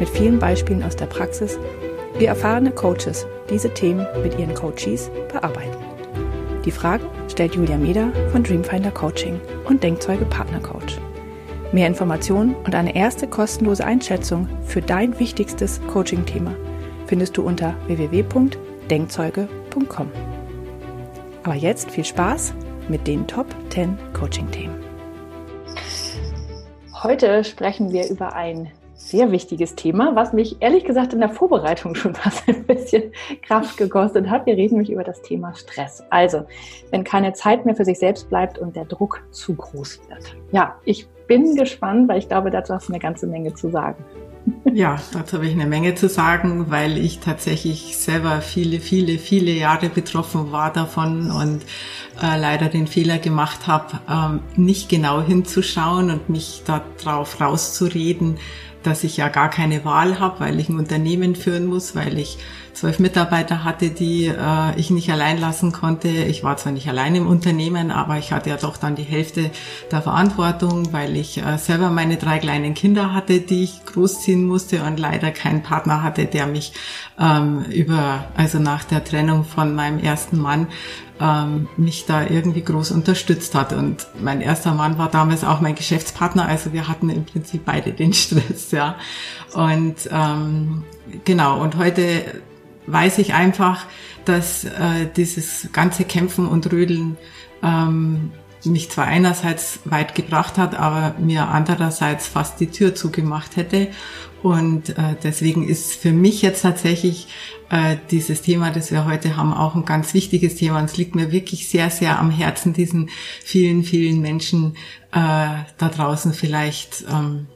mit vielen Beispielen aus der Praxis, wie erfahrene Coaches diese Themen mit ihren Coaches bearbeiten. Die Fragen stellt Julia Meder von Dreamfinder Coaching und Denkzeuge Partner Coach. Mehr Informationen und eine erste kostenlose Einschätzung für dein wichtigstes Coaching-Thema findest du unter www.denkzeuge.com. Aber jetzt viel Spaß mit den Top 10 Coaching-Themen. Heute sprechen wir über ein sehr wichtiges Thema, was mich ehrlich gesagt in der Vorbereitung schon fast ein bisschen Kraft gekostet hat. Wir reden nämlich über das Thema Stress. Also, wenn keine Zeit mehr für sich selbst bleibt und der Druck zu groß wird. Ja, ich bin gespannt, weil ich glaube, dazu hast du eine ganze Menge zu sagen. Ja, dazu habe ich eine Menge zu sagen, weil ich tatsächlich selber viele, viele, viele Jahre betroffen war davon und äh, leider den Fehler gemacht habe, ähm, nicht genau hinzuschauen und mich darauf rauszureden, dass ich ja gar keine Wahl habe, weil ich ein Unternehmen führen muss, weil ich zwölf Mitarbeiter hatte, die äh, ich nicht allein lassen konnte. Ich war zwar nicht allein im Unternehmen, aber ich hatte ja doch dann die Hälfte der Verantwortung, weil ich äh, selber meine drei kleinen Kinder hatte, die ich großziehen musste und leider keinen Partner hatte, der mich ähm, über, also nach der Trennung von meinem ersten Mann ähm, mich da irgendwie groß unterstützt hat. Und mein erster Mann war damals auch mein Geschäftspartner, also wir hatten im Prinzip beide den Stress, ja. Und ähm, genau, und heute weiß ich einfach, dass äh, dieses ganze Kämpfen und Rödeln ähm, mich zwar einerseits weit gebracht hat, aber mir andererseits fast die Tür zugemacht hätte. Und äh, deswegen ist für mich jetzt tatsächlich äh, dieses Thema, das wir heute haben, auch ein ganz wichtiges Thema. Und es liegt mir wirklich sehr, sehr am Herzen, diesen vielen, vielen Menschen äh, da draußen vielleicht ähm,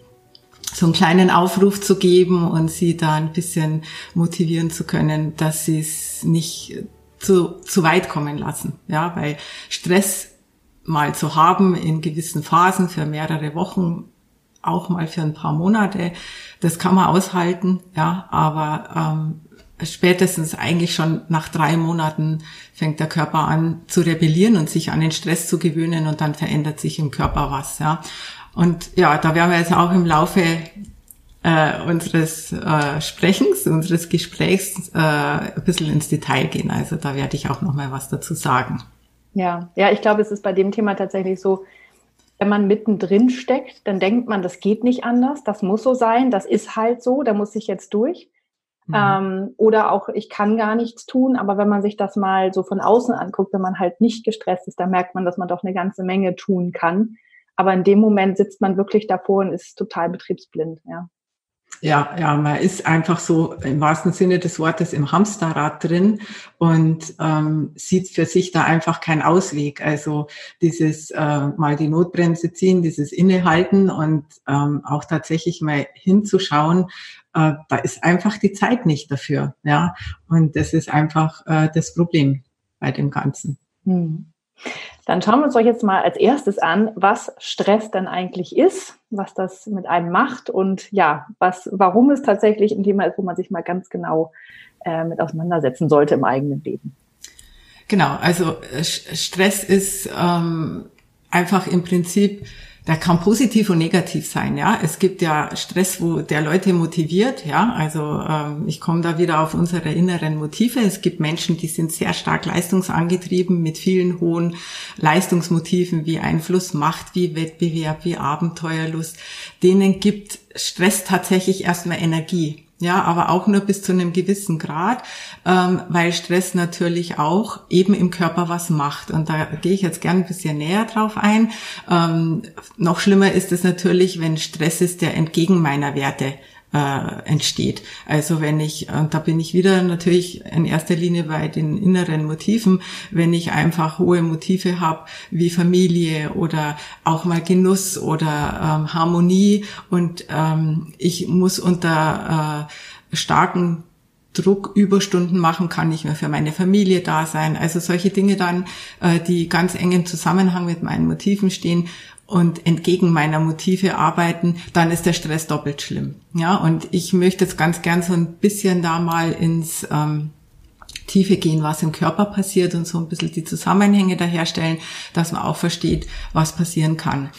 so einen kleinen Aufruf zu geben und sie da ein bisschen motivieren zu können, dass sie es nicht zu, zu weit kommen lassen. Ja, weil Stress mal zu haben in gewissen Phasen für mehrere Wochen, auch mal für ein paar Monate, das kann man aushalten, ja, aber ähm, spätestens eigentlich schon nach drei Monaten fängt der Körper an zu rebellieren und sich an den Stress zu gewöhnen und dann verändert sich im Körper was, ja. Und ja, da werden wir jetzt auch im Laufe äh, unseres äh, Sprechens, unseres Gesprächs äh, ein bisschen ins Detail gehen. Also da werde ich auch noch mal was dazu sagen. Ja, ja, ich glaube, es ist bei dem Thema tatsächlich so, wenn man mittendrin steckt, dann denkt man, das geht nicht anders, das muss so sein, das ist halt so, da muss ich jetzt durch. Mhm. Ähm, oder auch, ich kann gar nichts tun, aber wenn man sich das mal so von außen anguckt, wenn man halt nicht gestresst ist, dann merkt man, dass man doch eine ganze Menge tun kann. Aber in dem Moment sitzt man wirklich davor und ist total betriebsblind, ja. Ja, ja, man ist einfach so im wahrsten Sinne des Wortes im Hamsterrad drin und ähm, sieht für sich da einfach keinen Ausweg. Also dieses äh, mal die Notbremse ziehen, dieses Innehalten und ähm, auch tatsächlich mal hinzuschauen, äh, da ist einfach die Zeit nicht dafür. Ja, und das ist einfach äh, das Problem bei dem Ganzen. Hm. Dann schauen wir uns doch jetzt mal als erstes an, was Stress denn eigentlich ist, was das mit einem macht und ja, was, warum es tatsächlich ein Thema ist, wo man sich mal ganz genau äh, mit auseinandersetzen sollte im eigenen Leben. Genau, also äh, Stress ist ähm, einfach im Prinzip der kann positiv und negativ sein, ja. Es gibt ja Stress, wo der Leute motiviert, ja. Also ähm, ich komme da wieder auf unsere inneren Motive. Es gibt Menschen, die sind sehr stark leistungsangetrieben mit vielen hohen Leistungsmotiven wie Einfluss, Macht, wie Wettbewerb, wie Abenteuerlust. Denen gibt Stress tatsächlich erstmal Energie. Ja, aber auch nur bis zu einem gewissen Grad, ähm, weil Stress natürlich auch eben im Körper was macht. Und da gehe ich jetzt gern ein bisschen näher drauf ein. Ähm, noch schlimmer ist es natürlich, wenn Stress ist, der entgegen meiner Werte äh, entsteht. Also wenn ich, und da bin ich wieder natürlich in erster Linie bei den inneren Motiven, wenn ich einfach hohe Motive habe wie Familie oder auch mal Genuss oder ähm, Harmonie und ähm, ich muss unter äh, starken Druck Überstunden machen, kann nicht mehr für meine Familie da sein. Also solche Dinge dann, äh, die ganz eng im Zusammenhang mit meinen Motiven stehen und entgegen meiner Motive arbeiten, dann ist der Stress doppelt schlimm. Ja, und ich möchte jetzt ganz gern so ein bisschen da mal ins ähm, Tiefe gehen, was im Körper passiert und so ein bisschen die Zusammenhänge daherstellen, dass man auch versteht, was passieren kann.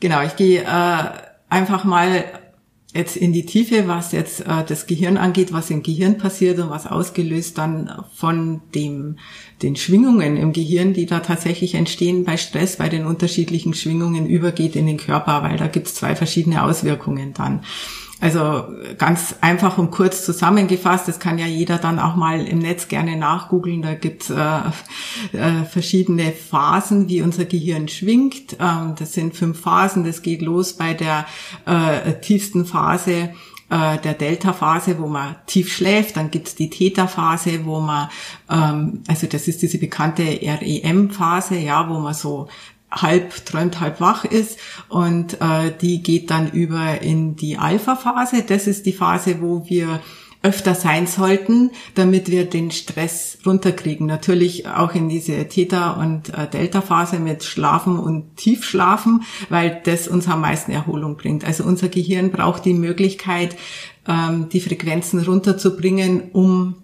Genau, ich gehe äh, einfach mal jetzt in die Tiefe, was jetzt äh, das Gehirn angeht, was im Gehirn passiert und was ausgelöst dann von dem, den Schwingungen im Gehirn, die da tatsächlich entstehen bei Stress, bei den unterschiedlichen Schwingungen übergeht in den Körper, weil da gibt es zwei verschiedene Auswirkungen dann. Also ganz einfach und kurz zusammengefasst, das kann ja jeder dann auch mal im Netz gerne nachgoogeln. Da gibt's äh, äh, verschiedene Phasen, wie unser Gehirn schwingt. Ähm, das sind fünf Phasen. Das geht los bei der äh, tiefsten Phase äh, der Delta-Phase, wo man tief schläft, dann gibt's die Theta-Phase, wo man, ähm, also das ist diese bekannte REM-Phase, ja, wo man so halb träumt, halb wach ist und äh, die geht dann über in die Alpha-Phase. Das ist die Phase, wo wir öfter sein sollten, damit wir den Stress runterkriegen. Natürlich auch in diese Theta- und äh, Delta-Phase mit Schlafen und Tiefschlafen, weil das uns am meisten Erholung bringt. Also unser Gehirn braucht die Möglichkeit, ähm, die Frequenzen runterzubringen, um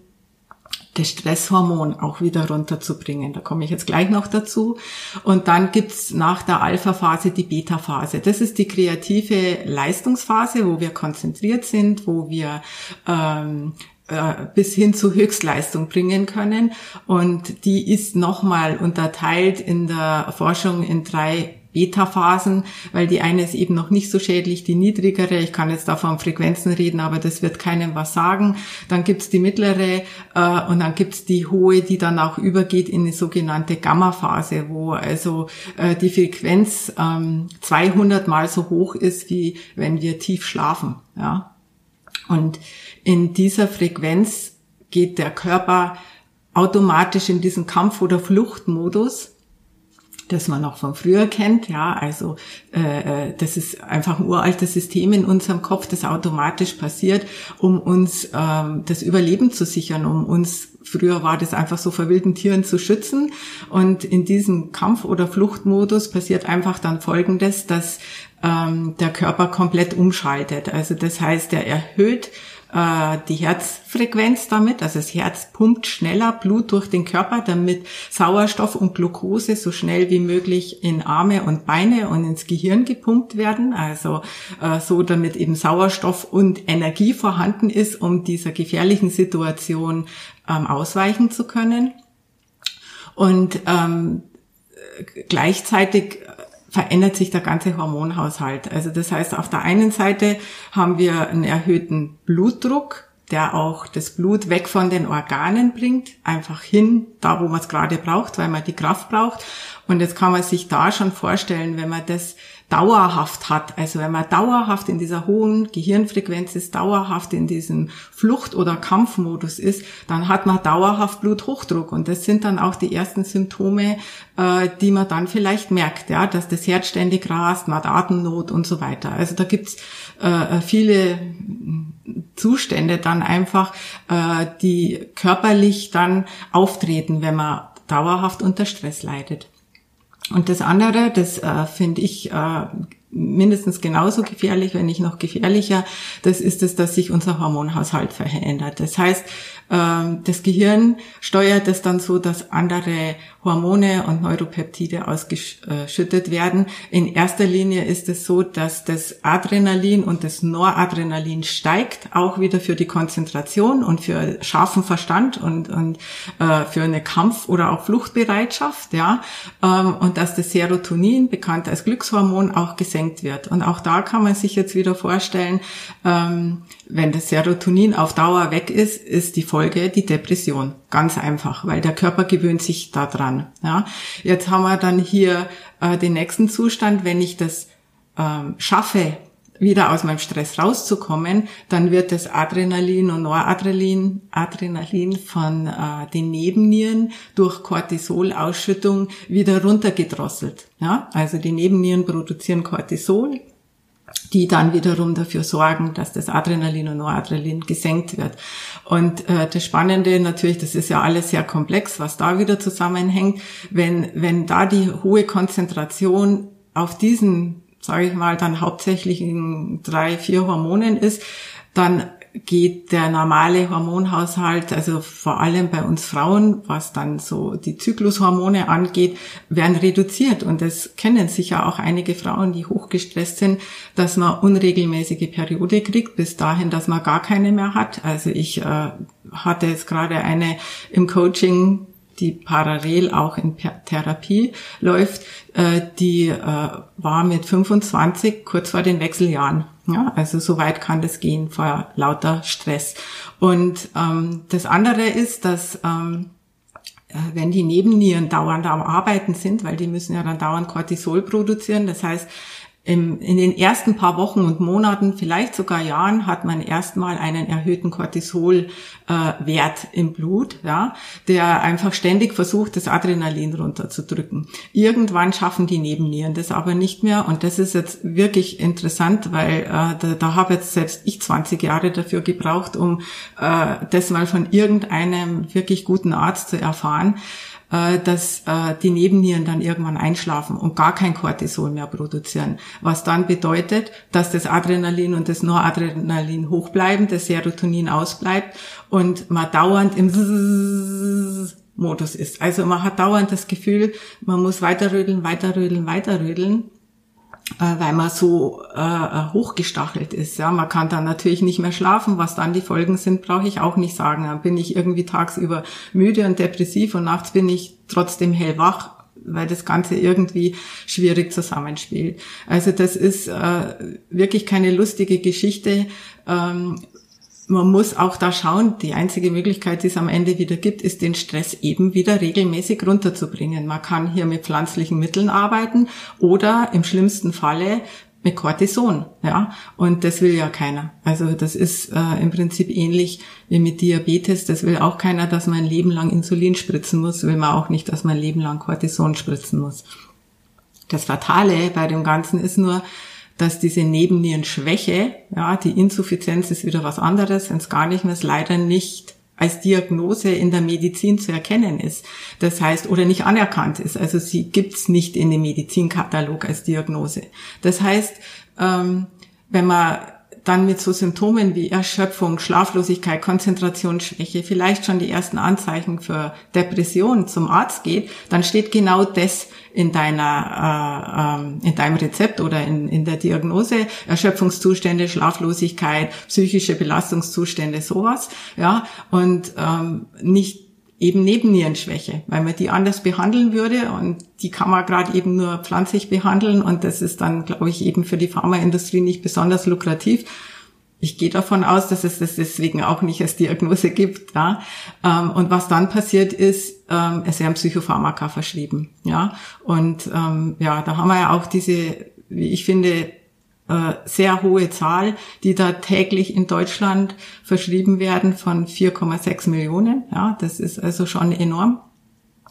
das Stresshormon auch wieder runterzubringen. Da komme ich jetzt gleich noch dazu. Und dann gibt's nach der Alpha-Phase die Beta-Phase. Das ist die kreative Leistungsphase, wo wir konzentriert sind, wo wir ähm, äh, bis hin zu Höchstleistung bringen können. Und die ist nochmal unterteilt in der Forschung in drei Beta-Phasen, weil die eine ist eben noch nicht so schädlich, die niedrigere, ich kann jetzt da von Frequenzen reden, aber das wird keinem was sagen. Dann gibt's die mittlere äh, und dann gibt's die hohe, die dann auch übergeht in die sogenannte Gamma-Phase, wo also äh, die Frequenz ähm, 200 mal so hoch ist, wie wenn wir tief schlafen. Ja? Und in dieser Frequenz geht der Körper automatisch in diesen Kampf- oder Fluchtmodus das man noch von früher kennt. Ja, also äh, äh, das ist einfach ein uraltes System in unserem Kopf, das automatisch passiert, um uns ähm, das Überleben zu sichern, um uns Früher war das einfach so vor wilden Tieren zu schützen. Und in diesem Kampf- oder Fluchtmodus passiert einfach dann Folgendes, dass ähm, der Körper komplett umschaltet. Also das heißt, er erhöht äh, die Herzfrequenz damit, also das Herz pumpt schneller Blut durch den Körper, damit Sauerstoff und Glucose so schnell wie möglich in Arme und Beine und ins Gehirn gepumpt werden, also äh, so damit eben Sauerstoff und Energie vorhanden ist, um dieser gefährlichen Situation ähm, ausweichen zu können. Und ähm, gleichzeitig verändert sich der ganze Hormonhaushalt. Also das heißt, auf der einen Seite haben wir einen erhöhten Blutdruck, der auch das Blut weg von den Organen bringt, einfach hin, da wo man es gerade braucht, weil man die Kraft braucht. Und jetzt kann man sich da schon vorstellen, wenn man das dauerhaft hat, also wenn man dauerhaft in dieser hohen Gehirnfrequenz ist, dauerhaft in diesem Flucht- oder Kampfmodus ist, dann hat man dauerhaft Bluthochdruck. Und das sind dann auch die ersten Symptome, äh, die man dann vielleicht merkt, ja, dass das Herz ständig rast, man hat Atemnot und so weiter. Also da gibt's äh, viele Zustände dann einfach, äh, die körperlich dann auftreten, wenn man dauerhaft unter Stress leidet. Und das andere, das äh, finde ich äh, mindestens genauso gefährlich, wenn nicht noch gefährlicher, das ist es, dass sich unser Hormonhaushalt verändert. Das heißt, das Gehirn steuert es dann so, dass andere Hormone und Neuropeptide ausgeschüttet werden. In erster Linie ist es so, dass das Adrenalin und das Noradrenalin steigt, auch wieder für die Konzentration und für scharfen Verstand und, und äh, für eine Kampf- oder auch Fluchtbereitschaft, ja, ähm, und dass das Serotonin, bekannt als Glückshormon, auch gesenkt wird. Und auch da kann man sich jetzt wieder vorstellen, ähm, wenn das Serotonin auf Dauer weg ist, ist die Folge die Depression. Ganz einfach, weil der Körper gewöhnt sich daran. Ja. Jetzt haben wir dann hier äh, den nächsten Zustand, wenn ich das ähm, schaffe, wieder aus meinem Stress rauszukommen, dann wird das Adrenalin und Noradrenalin Adrenalin von äh, den Nebennieren durch Cortisolausschüttung wieder runtergedrosselt. Ja, also die Nebennieren produzieren Cortisol, die dann wiederum dafür sorgen, dass das Adrenalin und Noradrenalin gesenkt wird. Und äh, das Spannende natürlich, das ist ja alles sehr komplex, was da wieder zusammenhängt, wenn, wenn da die hohe Konzentration auf diesen, sage ich mal, dann hauptsächlich in drei, vier Hormonen ist, dann geht der normale Hormonhaushalt, also vor allem bei uns Frauen, was dann so die Zyklushormone angeht, werden reduziert. Und das kennen sicher auch einige Frauen, die hochgestresst sind, dass man unregelmäßige Periode kriegt, bis dahin, dass man gar keine mehr hat. Also ich äh, hatte jetzt gerade eine im Coaching, die parallel auch in Therapie läuft, äh, die äh, war mit 25 kurz vor den Wechseljahren. Ja, also so weit kann das gehen vor lauter Stress. Und ähm, das andere ist, dass ähm, äh, wenn die Nebennieren dauernd am Arbeiten sind, weil die müssen ja dann dauernd Cortisol produzieren, das heißt, im, in den ersten paar Wochen und Monaten, vielleicht sogar Jahren, hat man erstmal einen erhöhten Cortisolwert äh, im Blut, ja, der einfach ständig versucht, das Adrenalin runterzudrücken. Irgendwann schaffen die Nebennieren das aber nicht mehr und das ist jetzt wirklich interessant, weil äh, da, da habe jetzt selbst ich 20 Jahre dafür gebraucht, um äh, das mal von irgendeinem wirklich guten Arzt zu erfahren dass äh, die Nebennieren dann irgendwann einschlafen und gar kein Cortisol mehr produzieren. Was dann bedeutet, dass das Adrenalin und das Noradrenalin hoch bleiben, das Serotonin ausbleibt und man dauernd im Modus ist. Also man hat dauernd das Gefühl, man muss weiterrödeln, weiterrödeln, weiterrödeln äh, weil man so äh, äh, hochgestachelt ist. Ja, man kann dann natürlich nicht mehr schlafen. Was dann die Folgen sind, brauche ich auch nicht sagen. Dann bin ich irgendwie tagsüber müde und depressiv und nachts bin ich trotzdem hellwach, weil das Ganze irgendwie schwierig zusammenspielt. Also das ist äh, wirklich keine lustige Geschichte. Ähm, man muss auch da schauen, die einzige Möglichkeit, die es am Ende wieder gibt, ist den Stress eben wieder regelmäßig runterzubringen. Man kann hier mit pflanzlichen Mitteln arbeiten oder im schlimmsten Falle mit Cortison, ja. Und das will ja keiner. Also das ist äh, im Prinzip ähnlich wie mit Diabetes. Das will auch keiner, dass man ein Leben lang Insulin spritzen muss. Will man auch nicht, dass man ein Leben lang Cortison spritzen muss. Das Fatale bei dem Ganzen ist nur, dass diese Nebennierenschwäche, ja, die Insuffizienz ist wieder was anderes, wenn es gar nicht mehr leider nicht als Diagnose in der Medizin zu erkennen ist. Das heißt, oder nicht anerkannt ist. Also sie gibt's nicht in dem Medizinkatalog als Diagnose. Das heißt, ähm, wenn man dann mit so Symptomen wie Erschöpfung, Schlaflosigkeit, Konzentrationsschwäche, vielleicht schon die ersten Anzeichen für Depression zum Arzt geht, dann steht genau das in deiner äh, äh, in deinem Rezept oder in, in der Diagnose. Erschöpfungszustände, Schlaflosigkeit, psychische Belastungszustände, sowas, ja. Und ähm, nicht eben Nebennierenschwäche, weil man die anders behandeln würde und die kann man gerade eben nur pflanzlich behandeln und das ist dann, glaube ich, eben für die Pharmaindustrie nicht besonders lukrativ. Ich gehe davon aus, dass es das deswegen auch nicht als Diagnose gibt. Ja? Ähm, und was dann passiert ist, ähm, es werden Psychopharmaka verschrieben. Ja? Und ähm, ja, da haben wir ja auch diese, wie ich finde, sehr hohe Zahl, die da täglich in Deutschland verschrieben werden von 4,6 Millionen. Ja, das ist also schon enorm,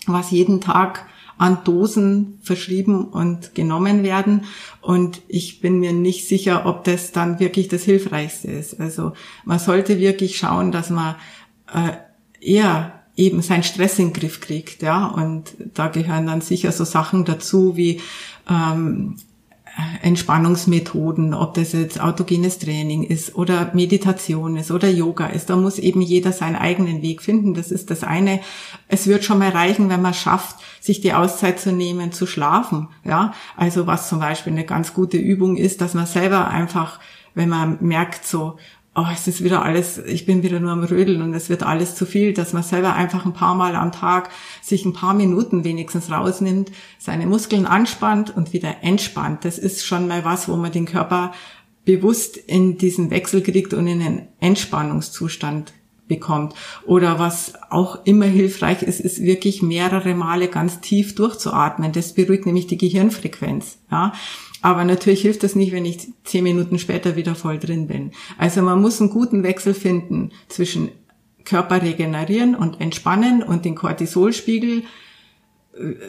was jeden Tag an Dosen verschrieben und genommen werden. Und ich bin mir nicht sicher, ob das dann wirklich das Hilfreichste ist. Also man sollte wirklich schauen, dass man äh, eher eben seinen Stress in den Griff kriegt, ja. Und da gehören dann sicher so Sachen dazu wie ähm, Entspannungsmethoden, ob das jetzt autogenes Training ist oder Meditation ist oder Yoga ist. Da muss eben jeder seinen eigenen Weg finden. Das ist das eine. Es wird schon mal reichen, wenn man schafft, sich die Auszeit zu nehmen, zu schlafen. Ja, also was zum Beispiel eine ganz gute Übung ist, dass man selber einfach, wenn man merkt so, oh, es ist wieder alles, ich bin wieder nur am Rödeln und es wird alles zu viel, dass man selber einfach ein paar Mal am Tag sich ein paar Minuten wenigstens rausnimmt, seine Muskeln anspannt und wieder entspannt. Das ist schon mal was, wo man den Körper bewusst in diesen Wechsel kriegt und in einen Entspannungszustand bekommt. Oder was auch immer hilfreich ist, ist wirklich mehrere Male ganz tief durchzuatmen. Das beruhigt nämlich die Gehirnfrequenz. Ja. Aber natürlich hilft das nicht, wenn ich zehn Minuten später wieder voll drin bin. Also man muss einen guten Wechsel finden zwischen Körper regenerieren und entspannen und den Cortisolspiegel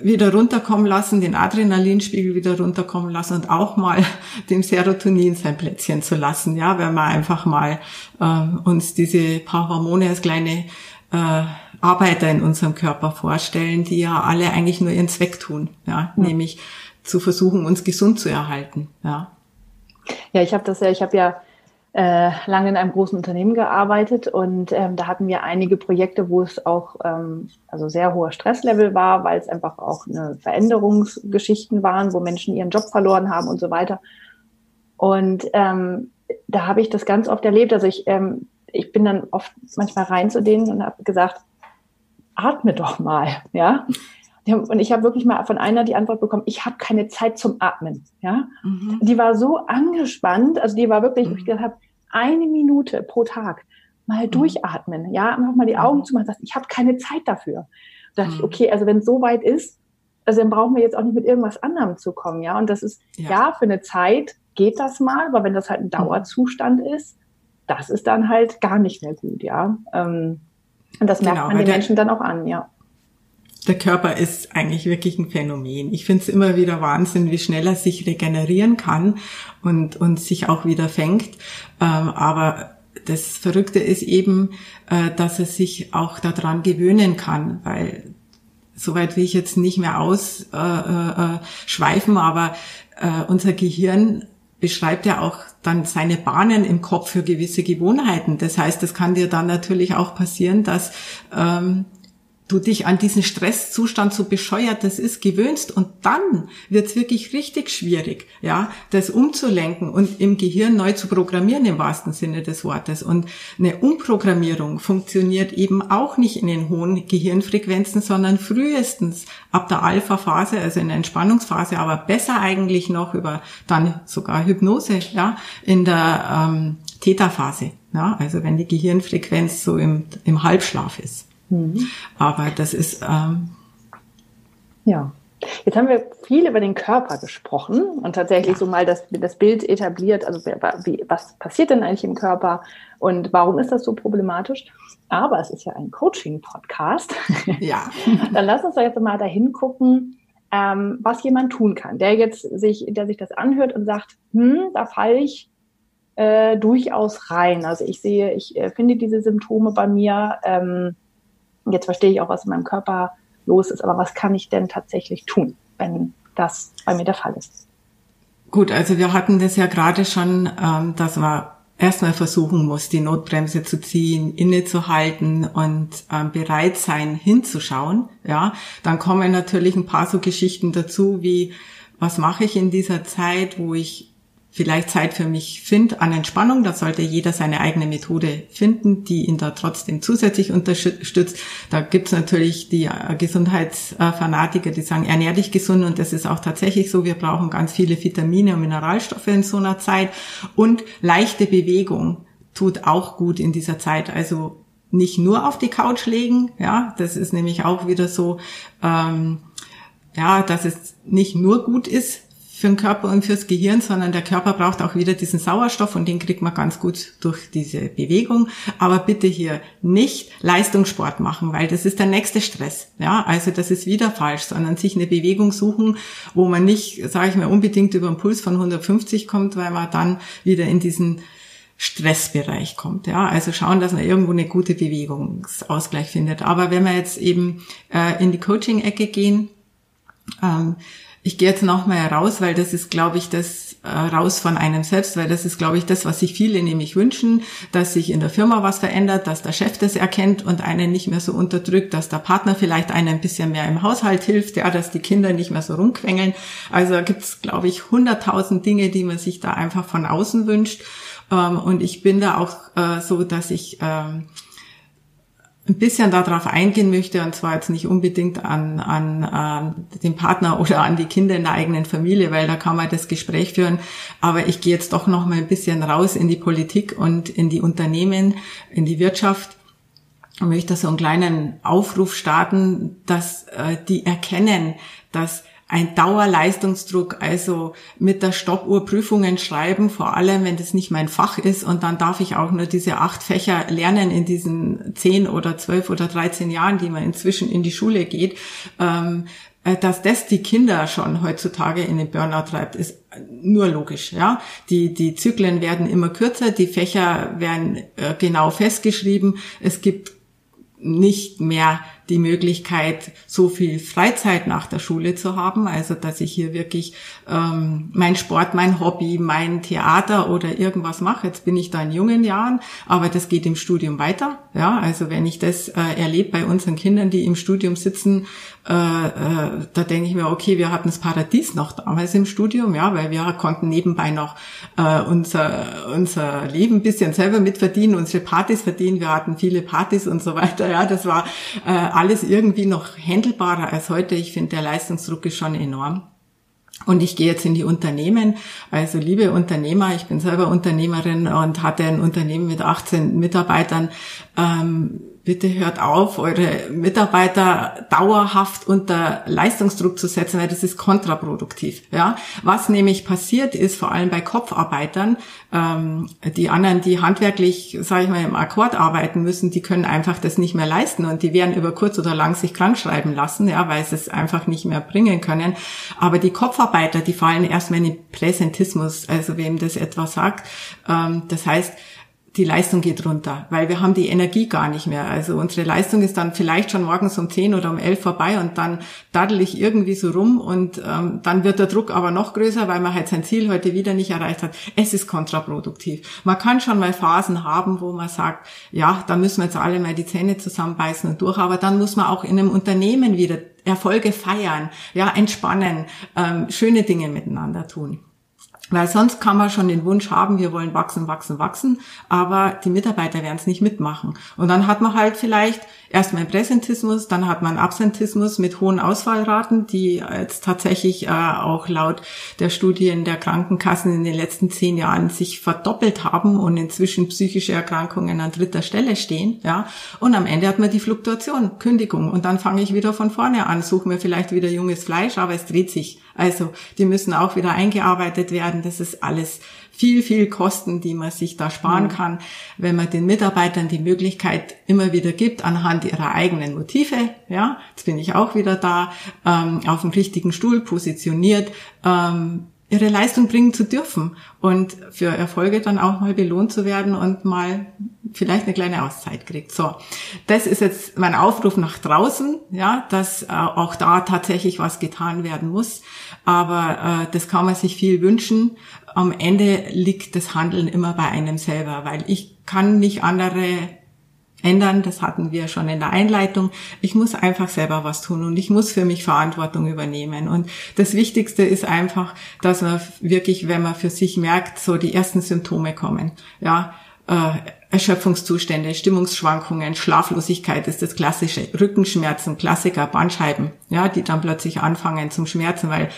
wieder runterkommen lassen, den Adrenalinspiegel wieder runterkommen lassen und auch mal dem Serotonin sein Plätzchen zu lassen, ja, wenn wir einfach mal ähm, uns diese paar Hormone als kleine äh, Arbeiter in unserem Körper vorstellen, die ja alle eigentlich nur ihren Zweck tun, ja, mhm. nämlich zu versuchen, uns gesund zu erhalten, ja. Ja, ich habe das ja, ich habe ja äh, lange in einem großen Unternehmen gearbeitet und ähm, da hatten wir einige Projekte, wo es auch ähm, also sehr hoher Stresslevel war, weil es einfach auch eine Veränderungsgeschichten waren, wo Menschen ihren Job verloren haben und so weiter. Und ähm, da habe ich das ganz oft erlebt. Also ich, ähm, ich bin dann oft manchmal rein zu denen und habe gesagt, atme doch mal, ja. Und ich habe wirklich mal von einer die Antwort bekommen, ich habe keine Zeit zum Atmen. Ja, mhm. Die war so angespannt, also die war wirklich, mhm. ich gesagt habe, eine Minute pro Tag mal mhm. durchatmen, ja, einfach mal die mhm. Augen zu machen, ich habe keine Zeit dafür. Da dachte ich, mhm. okay, also wenn es so weit ist, also dann brauchen wir jetzt auch nicht mit irgendwas anderem zu kommen, ja. Und das ist, ja, ja für eine Zeit geht das mal, aber wenn das halt ein mhm. Dauerzustand ist, das ist dann halt gar nicht mehr gut, ja. Ähm, und das merkt genau, man den Menschen dann auch an, ja der Körper ist eigentlich wirklich ein Phänomen. Ich finde es immer wieder Wahnsinn, wie schnell er sich regenerieren kann und, und sich auch wieder fängt. Ähm, aber das Verrückte ist eben, äh, dass er sich auch daran gewöhnen kann, weil soweit will ich jetzt nicht mehr ausschweifen, äh, äh, aber unser Gehirn beschreibt ja auch dann seine Bahnen im Kopf für gewisse Gewohnheiten. Das heißt, es kann dir dann natürlich auch passieren, dass ähm, du dich an diesen Stresszustand so bescheuert das ist gewöhnst und dann wird's wirklich richtig schwierig, ja, das umzulenken und im Gehirn neu zu programmieren im wahrsten Sinne des Wortes. Und eine Umprogrammierung funktioniert eben auch nicht in den hohen Gehirnfrequenzen, sondern frühestens ab der Alpha-Phase, also in der Entspannungsphase, aber besser eigentlich noch über dann sogar Hypnose, ja, in der ähm, Theta-Phase, ja, also wenn die Gehirnfrequenz so im, im Halbschlaf ist. Mhm. Aber das ist. Ähm, ja. Jetzt haben wir viel über den Körper gesprochen und tatsächlich so mal das, das Bild etabliert, also wie, was passiert denn eigentlich im Körper und warum ist das so problematisch? Aber es ist ja ein Coaching-Podcast. Ja. Dann lass uns doch jetzt mal dahin gucken, ähm, was jemand tun kann, der jetzt sich, der sich das anhört und sagt, hm, da falle ich äh, durchaus rein. Also ich sehe, ich äh, finde diese Symptome bei mir. Ähm, jetzt verstehe ich auch, was in meinem Körper los ist, aber was kann ich denn tatsächlich tun, wenn das bei mir der Fall ist? Gut, also wir hatten das ja gerade schon, ähm, dass man erstmal versuchen muss, die Notbremse zu ziehen, innezuhalten und ähm, bereit sein, hinzuschauen. Ja, dann kommen natürlich ein paar so Geschichten dazu, wie was mache ich in dieser Zeit, wo ich vielleicht Zeit für mich finde an Entspannung. Da sollte jeder seine eigene Methode finden, die ihn da trotzdem zusätzlich unterstützt. Da gibt's natürlich die äh, Gesundheitsfanatiker, die sagen, ernähr dich gesund und das ist auch tatsächlich so. Wir brauchen ganz viele Vitamine und Mineralstoffe in so einer Zeit und leichte Bewegung tut auch gut in dieser Zeit. Also nicht nur auf die Couch legen, ja, das ist nämlich auch wieder so, ähm, ja, dass es nicht nur gut ist, für den Körper und fürs Gehirn, sondern der Körper braucht auch wieder diesen Sauerstoff und den kriegt man ganz gut durch diese Bewegung. Aber bitte hier nicht Leistungssport machen, weil das ist der nächste Stress. Ja, also das ist wieder falsch, sondern sich eine Bewegung suchen, wo man nicht, sage ich mal, unbedingt über einen Puls von 150 kommt, weil man dann wieder in diesen Stressbereich kommt. Ja, also schauen, dass man irgendwo eine gute Bewegungsausgleich findet. Aber wenn wir jetzt eben äh, in die Coaching-Ecke gehen, ähm, ich gehe jetzt noch mal raus, weil das ist, glaube ich, das äh, raus von einem selbst, weil das ist, glaube ich, das, was sich viele nämlich wünschen, dass sich in der Firma was verändert, dass der Chef das erkennt und einen nicht mehr so unterdrückt, dass der Partner vielleicht einen ein bisschen mehr im Haushalt hilft, ja, dass die Kinder nicht mehr so rumquengeln. Also da gibt's, glaube ich, hunderttausend Dinge, die man sich da einfach von außen wünscht. Ähm, und ich bin da auch äh, so, dass ich ähm, ein bisschen darauf eingehen möchte, und zwar jetzt nicht unbedingt an, an äh, den Partner oder an die Kinder in der eigenen Familie, weil da kann man das Gespräch führen. Aber ich gehe jetzt doch noch mal ein bisschen raus in die Politik und in die Unternehmen, in die Wirtschaft und möchte so einen kleinen Aufruf starten, dass äh, die erkennen, dass ein Dauerleistungsdruck, also mit der Stoppuhr Prüfungen schreiben, vor allem wenn das nicht mein Fach ist und dann darf ich auch nur diese acht Fächer lernen in diesen zehn oder zwölf oder dreizehn Jahren, die man inzwischen in die Schule geht. Ähm, äh, dass das die Kinder schon heutzutage in den Burnout treibt, ist nur logisch, ja. Die, die Zyklen werden immer kürzer, die Fächer werden äh, genau festgeschrieben. Es gibt nicht mehr die Möglichkeit, so viel Freizeit nach der Schule zu haben. Also dass ich hier wirklich ähm, mein Sport, mein Hobby, mein Theater oder irgendwas mache. Jetzt bin ich da in jungen Jahren, aber das geht im Studium weiter. Ja, also wenn ich das äh, erlebe bei unseren Kindern, die im Studium sitzen, äh, äh, da denke ich mir, okay, wir hatten das Paradies noch damals im Studium, ja, weil wir konnten nebenbei noch äh, unser, unser Leben ein bisschen selber mitverdienen, unsere Partys verdienen. Wir hatten viele Partys und so weiter. Ja, das war äh, alles irgendwie noch händelbarer als heute. Ich finde, der Leistungsdruck ist schon enorm. Und ich gehe jetzt in die Unternehmen. Also liebe Unternehmer, ich bin selber Unternehmerin und hatte ein Unternehmen mit 18 Mitarbeitern. Ähm, bitte hört auf, eure Mitarbeiter dauerhaft unter Leistungsdruck zu setzen, weil das ist kontraproduktiv. Ja, was nämlich passiert ist, vor allem bei Kopfarbeitern, ähm, die anderen, die handwerklich, sage ich mal, im Akkord arbeiten müssen, die können einfach das nicht mehr leisten und die werden über kurz oder lang sich krank schreiben lassen, ja, weil sie es einfach nicht mehr bringen können. Aber die Kopfarbeiter, die fallen erstmal in den Präsentismus, also wem das etwas sagt. Ähm, das heißt, die Leistung geht runter, weil wir haben die Energie gar nicht mehr. Also unsere Leistung ist dann vielleicht schon morgens um 10 oder um 11 vorbei und dann daddel ich irgendwie so rum und ähm, dann wird der Druck aber noch größer, weil man halt sein Ziel heute wieder nicht erreicht hat. Es ist kontraproduktiv. Man kann schon mal Phasen haben, wo man sagt, ja, da müssen wir jetzt alle mal die Zähne zusammenbeißen und durch, aber dann muss man auch in einem Unternehmen wieder Erfolge feiern, ja, entspannen, ähm, schöne Dinge miteinander tun. Weil sonst kann man schon den Wunsch haben, wir wollen wachsen, wachsen, wachsen, aber die Mitarbeiter werden es nicht mitmachen. Und dann hat man halt vielleicht erstmal Präsentismus, dann hat man Absentismus mit hohen Ausfallraten, die jetzt tatsächlich äh, auch laut der Studien der Krankenkassen in den letzten zehn Jahren sich verdoppelt haben und inzwischen psychische Erkrankungen an dritter Stelle stehen. Ja, und am Ende hat man die Fluktuation, Kündigung und dann fange ich wieder von vorne an, suche mir vielleicht wieder junges Fleisch, aber es dreht sich. Also die müssen auch wieder eingearbeitet werden. Das ist alles viel, viel Kosten, die man sich da sparen mhm. kann, wenn man den Mitarbeitern die Möglichkeit immer wieder gibt, anhand ihrer eigenen Motive, ja, jetzt bin ich auch wieder da, ähm, auf dem richtigen Stuhl positioniert, ähm, ihre Leistung bringen zu dürfen und für Erfolge dann auch mal belohnt zu werden und mal vielleicht eine kleine Auszeit kriegt. So, das ist jetzt mein Aufruf nach draußen, ja, dass äh, auch da tatsächlich was getan werden muss. Aber äh, das kann man sich viel wünschen. Am Ende liegt das Handeln immer bei einem selber, weil ich kann nicht andere ändern. Das hatten wir schon in der Einleitung. Ich muss einfach selber was tun und ich muss für mich Verantwortung übernehmen. Und das Wichtigste ist einfach, dass man wirklich, wenn man für sich merkt, so die ersten Symptome kommen. Ja, äh, Erschöpfungszustände, Stimmungsschwankungen, Schlaflosigkeit ist das klassische, Rückenschmerzen, Klassiker, Bandscheiben, ja, die dann plötzlich anfangen zum Schmerzen, weil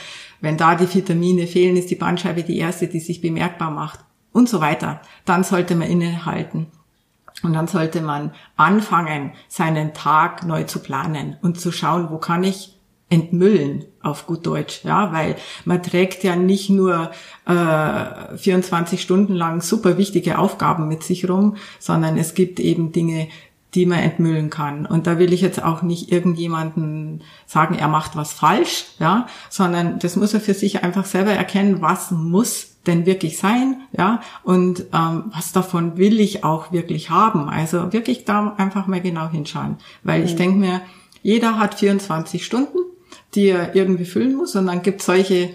wenn da die Vitamine fehlen, ist die Bandscheibe die erste, die sich bemerkbar macht und so weiter. Dann sollte man innehalten und dann sollte man anfangen, seinen Tag neu zu planen und zu schauen, wo kann ich entmüllen auf gut Deutsch, ja, weil man trägt ja nicht nur äh, 24 Stunden lang super wichtige Aufgaben mit sich rum, sondern es gibt eben Dinge, die man entmüllen kann. Und da will ich jetzt auch nicht irgendjemanden sagen, er macht was falsch, ja, sondern das muss er für sich einfach selber erkennen, was muss denn wirklich sein, ja, und ähm, was davon will ich auch wirklich haben. Also wirklich da einfach mal genau hinschauen, weil mhm. ich denke mir, jeder hat 24 Stunden, die er irgendwie füllen muss, und dann gibt solche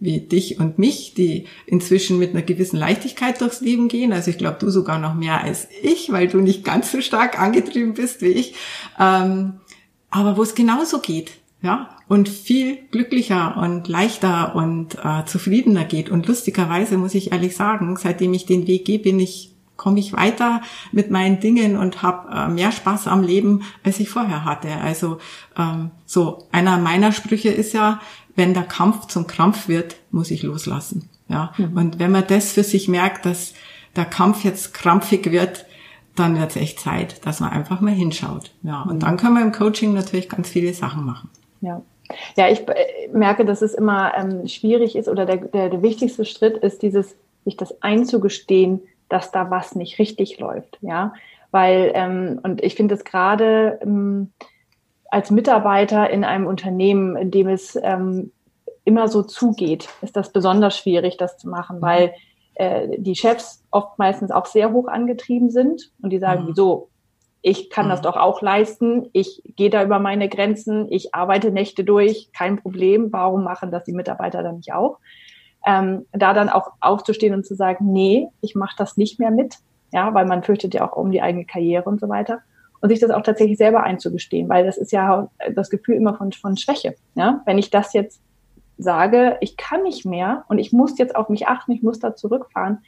wie dich und mich, die inzwischen mit einer gewissen Leichtigkeit durchs Leben gehen. Also ich glaube, du sogar noch mehr als ich, weil du nicht ganz so stark angetrieben bist wie ich. Ähm, aber wo es genauso geht, ja, und viel glücklicher und leichter und äh, zufriedener geht. Und lustigerweise muss ich ehrlich sagen, seitdem ich den Weg gehe, bin ich komme ich weiter mit meinen Dingen und habe äh, mehr Spaß am Leben, als ich vorher hatte. Also ähm, so einer meiner Sprüche ist ja, wenn der Kampf zum Krampf wird, muss ich loslassen. Ja, mhm. und wenn man das für sich merkt, dass der Kampf jetzt krampfig wird, dann wird es echt Zeit, dass man einfach mal hinschaut. Ja, und mhm. dann können wir im Coaching natürlich ganz viele Sachen machen. Ja. Ja, ich äh, merke, dass es immer ähm, schwierig ist oder der, der, der wichtigste Schritt ist dieses, sich das einzugestehen, dass da was nicht richtig läuft, ja, weil ähm, und ich finde es gerade ähm, als Mitarbeiter in einem Unternehmen, in dem es ähm, immer so zugeht, ist das besonders schwierig, das zu machen, mhm. weil äh, die Chefs oft meistens auch sehr hoch angetrieben sind und die sagen, mhm. wieso, ich kann mhm. das doch auch leisten, ich gehe da über meine Grenzen, ich arbeite Nächte durch, kein Problem, warum machen das die Mitarbeiter dann nicht auch? Ähm, da dann auch aufzustehen und zu sagen, nee, ich mache das nicht mehr mit, ja, weil man fürchtet ja auch um die eigene Karriere und so weiter. Und sich das auch tatsächlich selber einzugestehen, weil das ist ja das Gefühl immer von, von Schwäche. Ja? Wenn ich das jetzt sage, ich kann nicht mehr und ich muss jetzt auf mich achten, ich muss da zurückfahren,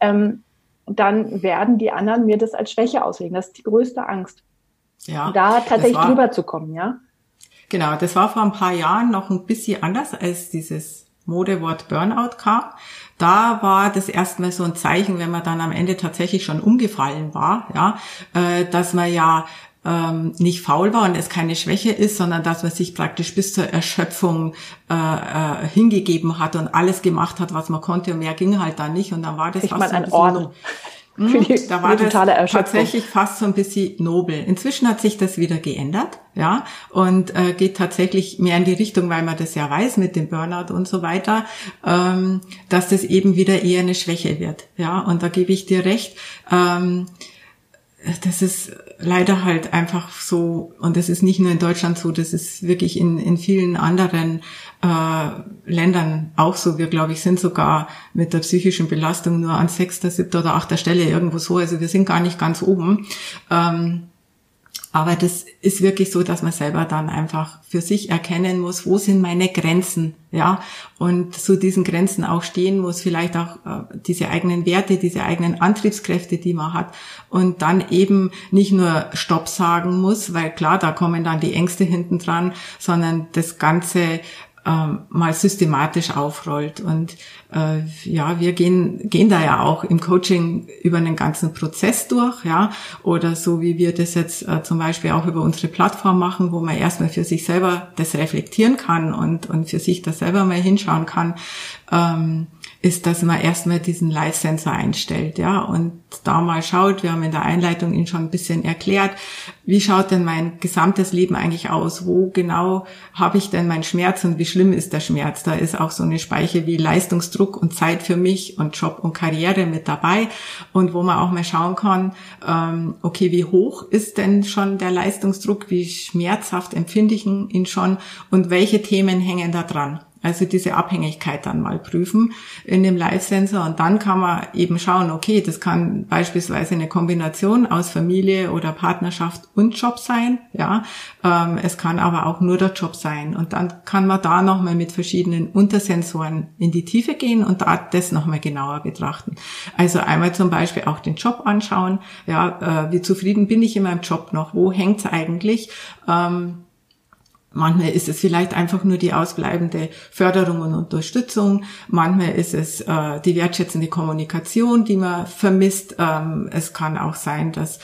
ähm, dann werden die anderen mir das als Schwäche auslegen. Das ist die größte Angst. Ja, da tatsächlich war, drüber zu kommen, ja. Genau, das war vor ein paar Jahren noch ein bisschen anders, als dieses Modewort Burnout kam. Da war das erstmal so ein Zeichen, wenn man dann am Ende tatsächlich schon umgefallen war, ja, äh, dass man ja ähm, nicht faul war und es keine Schwäche ist, sondern dass man sich praktisch bis zur Erschöpfung äh, äh, hingegeben hat und alles gemacht hat, was man konnte und mehr ging halt dann nicht und dann war das ich fast so ein Orden. Hm, da war das tatsächlich fast so ein bisschen nobel. Inzwischen hat sich das wieder geändert, ja, und äh, geht tatsächlich mehr in die Richtung, weil man das ja weiß mit dem Burnout und so weiter, ähm, dass das eben wieder eher eine Schwäche wird, ja. Und da gebe ich dir recht. Ähm, das ist leider halt einfach so, und das ist nicht nur in Deutschland so, das ist wirklich in, in vielen anderen äh, Ländern auch so. Wir, glaube ich, sind sogar mit der psychischen Belastung nur an sechster, siebter oder achter Stelle irgendwo so. Also wir sind gar nicht ganz oben. Ähm, aber das ist wirklich so, dass man selber dann einfach für sich erkennen muss, wo sind meine Grenzen, ja, und zu diesen Grenzen auch stehen muss, vielleicht auch äh, diese eigenen Werte, diese eigenen Antriebskräfte, die man hat, und dann eben nicht nur Stopp sagen muss, weil klar, da kommen dann die Ängste hinten dran, sondern das Ganze mal systematisch aufrollt. Und äh, ja, wir gehen, gehen da ja auch im Coaching über einen ganzen Prozess durch, ja, oder so wie wir das jetzt äh, zum Beispiel auch über unsere Plattform machen, wo man erstmal für sich selber das reflektieren kann und, und für sich das selber mal hinschauen kann. Ähm, ist, dass man erstmal diesen Live-Sensor einstellt, ja, und da mal schaut, wir haben in der Einleitung Ihnen schon ein bisschen erklärt, wie schaut denn mein gesamtes Leben eigentlich aus? Wo genau habe ich denn meinen Schmerz und wie schlimm ist der Schmerz? Da ist auch so eine Speiche wie Leistungsdruck und Zeit für mich und Job und Karriere mit dabei und wo man auch mal schauen kann, ähm, okay, wie hoch ist denn schon der Leistungsdruck? Wie schmerzhaft empfinde ich ihn schon? Und welche Themen hängen da dran? Also diese Abhängigkeit dann mal prüfen in dem Live-Sensor und dann kann man eben schauen, okay, das kann beispielsweise eine Kombination aus Familie oder Partnerschaft und Job sein, ja. Ähm, es kann aber auch nur der Job sein und dann kann man da nochmal mit verschiedenen Untersensoren in die Tiefe gehen und da das nochmal genauer betrachten. Also einmal zum Beispiel auch den Job anschauen, ja, äh, wie zufrieden bin ich in meinem Job noch, wo hängt's eigentlich? Ähm, Manchmal ist es vielleicht einfach nur die ausbleibende Förderung und Unterstützung. Manchmal ist es äh, die wertschätzende Kommunikation, die man vermisst. Ähm, es kann auch sein, dass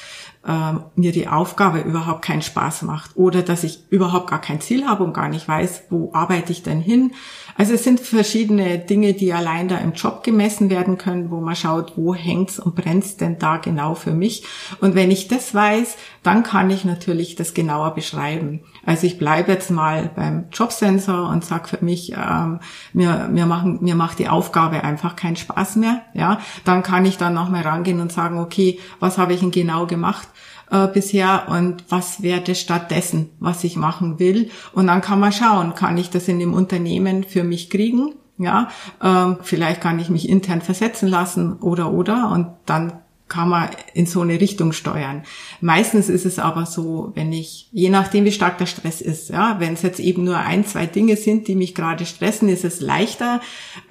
ähm, mir die Aufgabe überhaupt keinen Spaß macht oder dass ich überhaupt gar kein Ziel habe und gar nicht weiß, wo arbeite ich denn hin. Also es sind verschiedene Dinge, die allein da im Job gemessen werden können, wo man schaut, wo hängt's und brennt's denn da genau für mich. Und wenn ich das weiß, dann kann ich natürlich das genauer beschreiben. Also ich bleibe jetzt mal beim Jobsensor und sag für mich, ähm, mir, mir, machen, mir macht die Aufgabe einfach keinen Spaß mehr. Ja, dann kann ich dann nochmal rangehen und sagen, okay, was habe ich denn genau gemacht? Äh, bisher und was wäre stattdessen, was ich machen will. Und dann kann man schauen, kann ich das in dem Unternehmen für mich kriegen? Ja, ähm, vielleicht kann ich mich intern versetzen lassen oder oder und dann kann man in so eine Richtung steuern. Meistens ist es aber so, wenn ich, je nachdem wie stark der Stress ist, ja, wenn es jetzt eben nur ein, zwei Dinge sind, die mich gerade stressen, ist es leichter,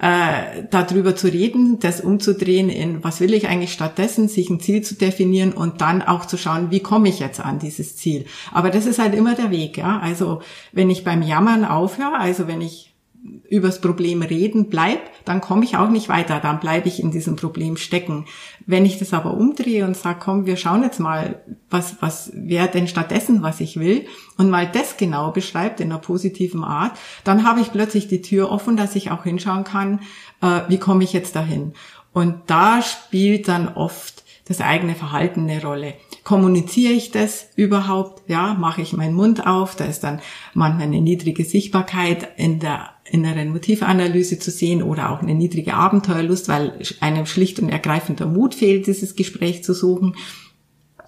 äh, darüber zu reden, das umzudrehen in, was will ich eigentlich stattdessen, sich ein Ziel zu definieren und dann auch zu schauen, wie komme ich jetzt an dieses Ziel. Aber das ist halt immer der Weg, ja. Also wenn ich beim Jammern aufhöre, also wenn ich übers Problem reden bleib, dann komme ich auch nicht weiter, dann bleibe ich in diesem Problem stecken. Wenn ich das aber umdrehe und sage, komm, wir schauen jetzt mal, was, was wäre denn stattdessen, was ich will, und mal das genau beschreibt in einer positiven Art, dann habe ich plötzlich die Tür offen, dass ich auch hinschauen kann, äh, wie komme ich jetzt dahin. Und da spielt dann oft das eigene Verhalten eine Rolle. Kommuniziere ich das überhaupt? Ja, mache ich meinen Mund auf? Da ist dann manchmal eine niedrige Sichtbarkeit in der inneren Motivanalyse zu sehen oder auch eine niedrige Abenteuerlust, weil einem schlicht und ergreifend der Mut fehlt, dieses Gespräch zu suchen.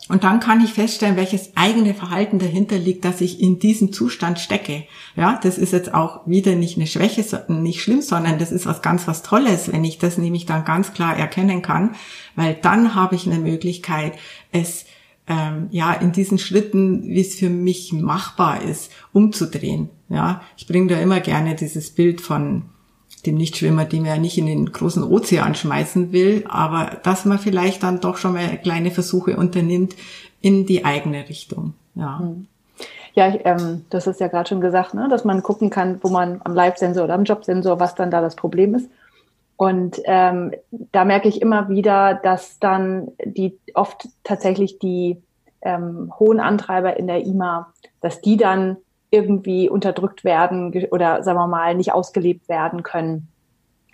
Und dann kann ich feststellen, welches eigene Verhalten dahinter liegt, dass ich in diesem Zustand stecke. Ja, das ist jetzt auch wieder nicht eine Schwäche, nicht schlimm, sondern das ist was ganz was Tolles, wenn ich das nämlich dann ganz klar erkennen kann, weil dann habe ich eine Möglichkeit, es ähm, ja in diesen Schritten, wie es für mich machbar ist, umzudrehen. Ja, ich bringe da immer gerne dieses Bild von dem Nichtschwimmer, den ja nicht in den großen Ozean schmeißen will, aber dass man vielleicht dann doch schon mal kleine Versuche unternimmt in die eigene Richtung. Ja. Hm. Ja, ich, ähm, das ist ja gerade schon gesagt, ne, dass man gucken kann, wo man am Live-Sensor oder am Jobsensor, was dann da das Problem ist. Und ähm, da merke ich immer wieder, dass dann die oft tatsächlich die ähm, hohen Antreiber in der IMA, dass die dann irgendwie unterdrückt werden oder sagen wir mal nicht ausgelebt werden können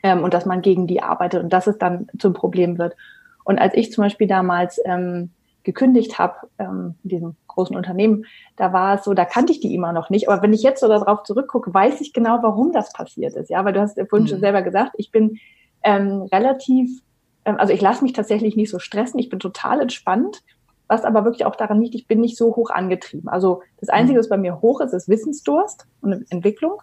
ähm, und dass man gegen die arbeitet und dass es dann zum Problem wird. Und als ich zum Beispiel damals ähm, gekündigt habe ähm, in diesem großen Unternehmen, da war es so, da kannte ich die immer noch nicht. Aber wenn ich jetzt so darauf zurückgucke, weiß ich genau, warum das passiert ist. Ja, weil du hast vorhin mhm. schon selber gesagt, ich bin ähm, relativ, ähm, also ich lasse mich tatsächlich nicht so stressen. Ich bin total entspannt was aber wirklich auch daran liegt, ich bin nicht so hoch angetrieben. Also das Einzige, was bei mir hoch ist, ist Wissensdurst und Entwicklung.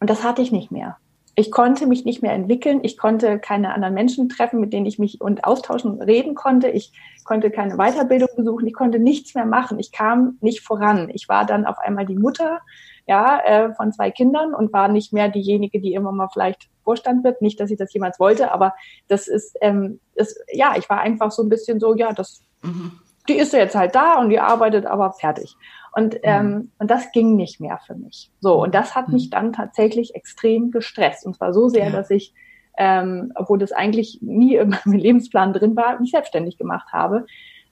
Und das hatte ich nicht mehr. Ich konnte mich nicht mehr entwickeln. Ich konnte keine anderen Menschen treffen, mit denen ich mich und austauschen und reden konnte. Ich konnte keine Weiterbildung besuchen. Ich konnte nichts mehr machen. Ich kam nicht voran. Ich war dann auf einmal die Mutter, ja, äh, von zwei Kindern und war nicht mehr diejenige, die immer mal vielleicht Vorstand wird. Nicht, dass ich das jemals wollte, aber das ist, ähm, ist ja, ich war einfach so ein bisschen so, ja, das Mhm. Die ist jetzt halt da und die arbeitet aber fertig. Und, mhm. ähm, und das ging nicht mehr für mich. So, und das hat mhm. mich dann tatsächlich extrem gestresst. Und zwar so sehr, ja. dass ich, ähm, obwohl das eigentlich nie in meinem Lebensplan drin war, mich selbstständig gemacht habe,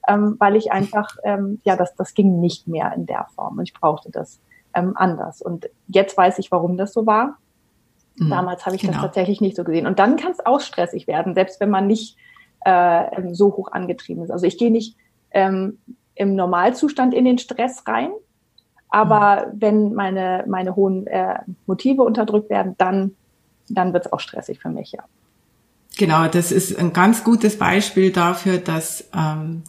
ähm, weil ich einfach, ähm, ja, das, das ging nicht mehr in der Form. Und ich brauchte das ähm, anders. Und jetzt weiß ich, warum das so war. Mhm. Damals habe ich genau. das tatsächlich nicht so gesehen. Und dann kann es auch stressig werden, selbst wenn man nicht äh, so hoch angetrieben ist. Also ich gehe nicht ähm, im Normalzustand in den Stress rein, aber mhm. wenn meine, meine hohen äh, Motive unterdrückt werden, dann, dann wird es auch stressig für mich, ja. Genau, das ist ein ganz gutes Beispiel dafür, dass ähm,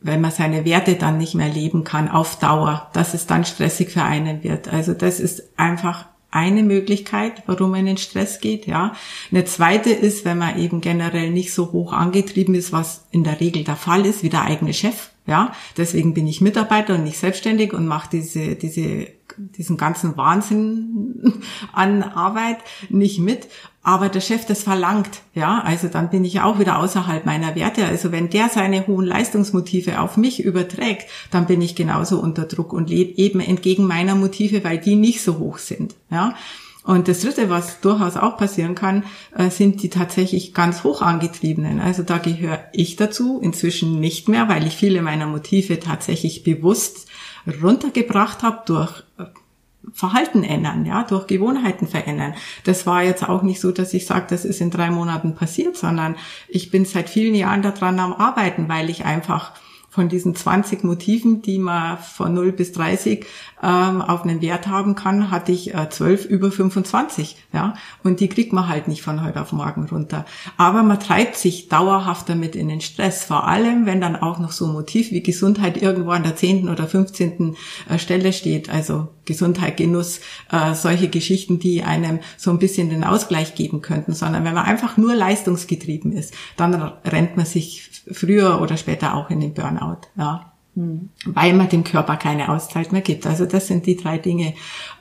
wenn man seine Werte dann nicht mehr leben kann auf Dauer, dass es dann stressig für einen wird. Also das ist einfach eine Möglichkeit, warum man in den Stress geht, ja. Eine zweite ist, wenn man eben generell nicht so hoch angetrieben ist, was in der Regel der Fall ist, wie der eigene Chef, ja. Deswegen bin ich Mitarbeiter und nicht selbstständig und mache diese, diese, diesen ganzen Wahnsinn an Arbeit nicht mit aber der Chef das verlangt, ja, also dann bin ich auch wieder außerhalb meiner Werte. Also wenn der seine hohen Leistungsmotive auf mich überträgt, dann bin ich genauso unter Druck und lebe eben entgegen meiner Motive, weil die nicht so hoch sind, ja. Und das Dritte, was durchaus auch passieren kann, äh, sind die tatsächlich ganz hoch angetriebenen. Also da gehöre ich dazu, inzwischen nicht mehr, weil ich viele meiner Motive tatsächlich bewusst runtergebracht habe durch äh, Verhalten ändern, ja, durch Gewohnheiten verändern. Das war jetzt auch nicht so, dass ich sage, das ist in drei Monaten passiert, sondern ich bin seit vielen Jahren daran am Arbeiten, weil ich einfach von diesen 20 Motiven, die man von 0 bis 30 ähm, auf einen Wert haben kann, hatte ich äh, 12 über 25. Ja? Und die kriegt man halt nicht von heute auf morgen runter. Aber man treibt sich dauerhaft damit in den Stress. Vor allem, wenn dann auch noch so ein Motiv wie Gesundheit irgendwo an der 10. oder 15. Äh, Stelle steht. Also Gesundheit, Genuss, äh, solche Geschichten, die einem so ein bisschen den Ausgleich geben könnten. Sondern wenn man einfach nur leistungsgetrieben ist, dann rennt man sich früher oder später auch in den Burnout, ja. Mhm. Weil man dem Körper keine Auszeit mehr gibt. Also das sind die drei Dinge,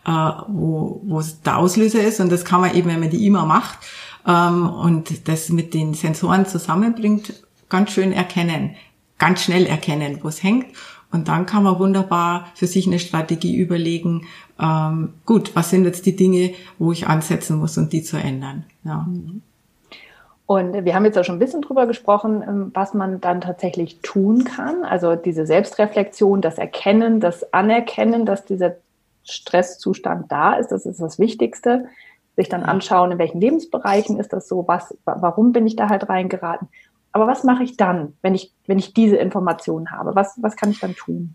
äh, wo, wo der Auslöser ist. Und das kann man eben, wenn man die immer macht ähm, und das mit den Sensoren zusammenbringt, ganz schön erkennen, ganz schnell erkennen, wo es hängt Und dann kann man wunderbar für sich eine Strategie überlegen, ähm, gut, was sind jetzt die Dinge, wo ich ansetzen muss und die zu ändern. Ja. Und wir haben jetzt auch schon ein bisschen drüber gesprochen, ähm, was man dann tatsächlich tun kann. Also diese Selbstreflexion, das Erkennen, das Anerkennen, dass dieser Stresszustand da ist, das ist das Wichtigste. Sich dann anschauen, in welchen Lebensbereichen ist das so, was, warum bin ich da halt reingeraten. Aber was mache ich dann, wenn ich, wenn ich diese Informationen habe? Was, was kann ich dann tun?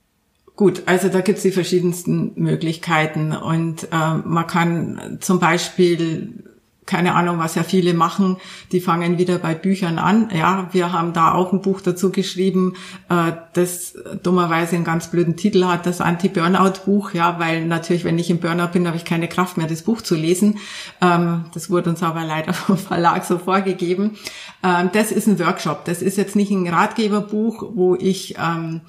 Gut, also da gibt's die verschiedensten Möglichkeiten und äh, man kann zum Beispiel keine Ahnung, was ja viele machen, die fangen wieder bei Büchern an. Ja, wir haben da auch ein Buch dazu geschrieben, äh, das dummerweise einen ganz blöden Titel hat, das Anti-Burnout-Buch, ja, weil natürlich, wenn ich im Burnout bin, habe ich keine Kraft mehr, das Buch zu lesen. Ähm, das wurde uns aber leider vom Verlag so vorgegeben. Ähm, das ist ein Workshop, das ist jetzt nicht ein Ratgeberbuch, wo ich ähm,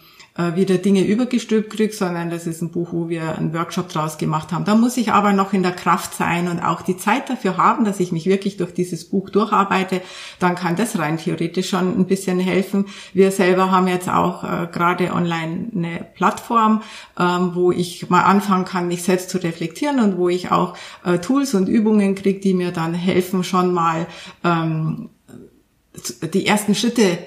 äh, wieder Dinge übergestülpt kriege, sondern das ist ein Buch, wo wir einen Workshop draus gemacht haben. Da muss ich aber noch in der Kraft sein und auch die Zeit dafür haben, dass ich mich wirklich durch dieses Buch durcharbeite. Dann kann das rein theoretisch schon ein bisschen helfen. Wir selber haben jetzt auch äh, gerade online eine Plattform, ähm, wo ich mal anfangen kann, mich selbst zu reflektieren und wo ich auch äh, Tools und Übungen kriege, die mir dann helfen, schon mal ähm, die ersten Schritte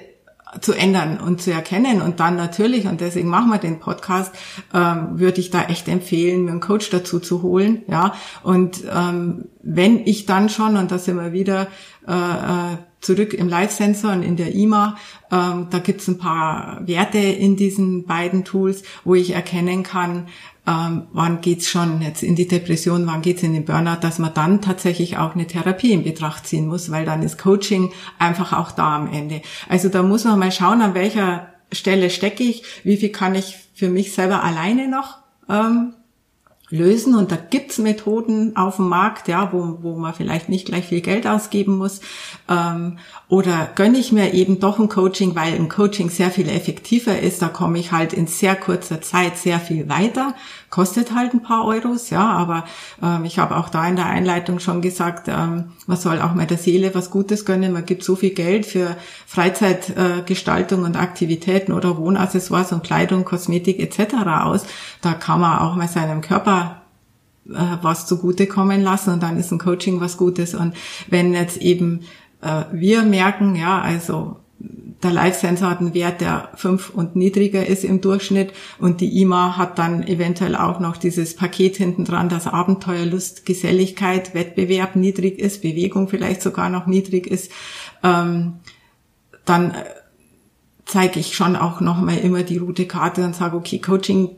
zu ändern und zu erkennen. Und dann natürlich, und deswegen machen wir den Podcast, ähm, würde ich da echt empfehlen, mir einen Coach dazu zu holen. Ja, und ähm, wenn ich dann schon, und da sind wir wieder äh, äh zurück im Live-Sensor und in der IMA, ähm, da gibt's ein paar Werte in diesen beiden Tools, wo ich erkennen kann, ähm, wann geht's schon jetzt in die Depression, wann geht's in den Burnout, dass man dann tatsächlich auch eine Therapie in Betracht ziehen muss, weil dann ist Coaching einfach auch da am Ende. Also da muss man mal schauen, an welcher Stelle stecke ich, wie viel kann ich für mich selber alleine noch ähm, lösen. Und da gibt's Methoden auf dem Markt, ja, wo, wo man vielleicht nicht gleich viel Geld ausgeben muss. Ähm, oder gönne ich mir eben doch ein Coaching, weil ein Coaching sehr viel effektiver ist. Da komme ich halt in sehr kurzer Zeit sehr viel weiter. Kostet halt ein paar Euros, ja, aber ähm, ich habe auch da in der Einleitung schon gesagt, ähm, man soll auch mal der Seele was Gutes gönnen. Man gibt so viel Geld für Freizeitgestaltung äh, und Aktivitäten oder Wohnaccessoires und Kleidung, Kosmetik etc. aus. Da kann man auch mal seinem Körper äh, was zugutekommen lassen und dann ist ein Coaching was Gutes. Und wenn jetzt eben äh, wir merken, ja, also der Live-Sensor hat einen Wert, der fünf und niedriger ist im Durchschnitt. Und die IMA hat dann eventuell auch noch dieses Paket hinten dran, dass Abenteuer, Lust, Geselligkeit, Wettbewerb niedrig ist, Bewegung vielleicht sogar noch niedrig ist, ähm, dann zeige ich schon auch nochmal immer die rote Karte und sage, okay, Coaching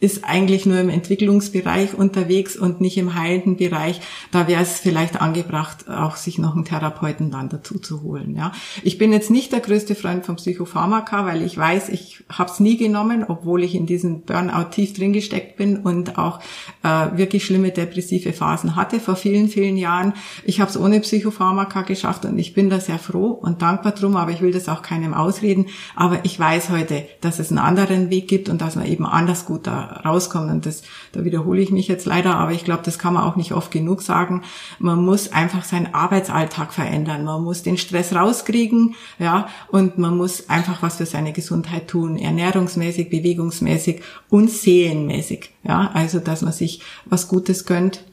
ist eigentlich nur im Entwicklungsbereich unterwegs und nicht im heilenden Bereich. Da wäre es vielleicht angebracht, auch sich noch einen Therapeuten dann dazu zu holen. Ja, ich bin jetzt nicht der größte Freund von Psychopharmaka, weil ich weiß, ich habe es nie genommen, obwohl ich in diesem Burnout tief drin gesteckt bin und auch äh, wirklich schlimme depressive Phasen hatte vor vielen, vielen Jahren. Ich habe es ohne Psychopharmaka geschafft und ich bin da sehr froh und dankbar drum, aber ich will das auch keinem ausreden. Aber ich weiß heute, dass es einen anderen Weg gibt und dass man eben anders gut da rauskommt. Und das, da wiederhole ich mich jetzt leider, aber ich glaube, das kann man auch nicht oft genug sagen. Man muss einfach seinen Arbeitsalltag verändern. Man muss den Stress rauskriegen, ja, und man muss einfach was für seine Gesundheit tun. Ernährungsmäßig, bewegungsmäßig und seelenmäßig. Ja, also, dass man sich was Gutes gönnt.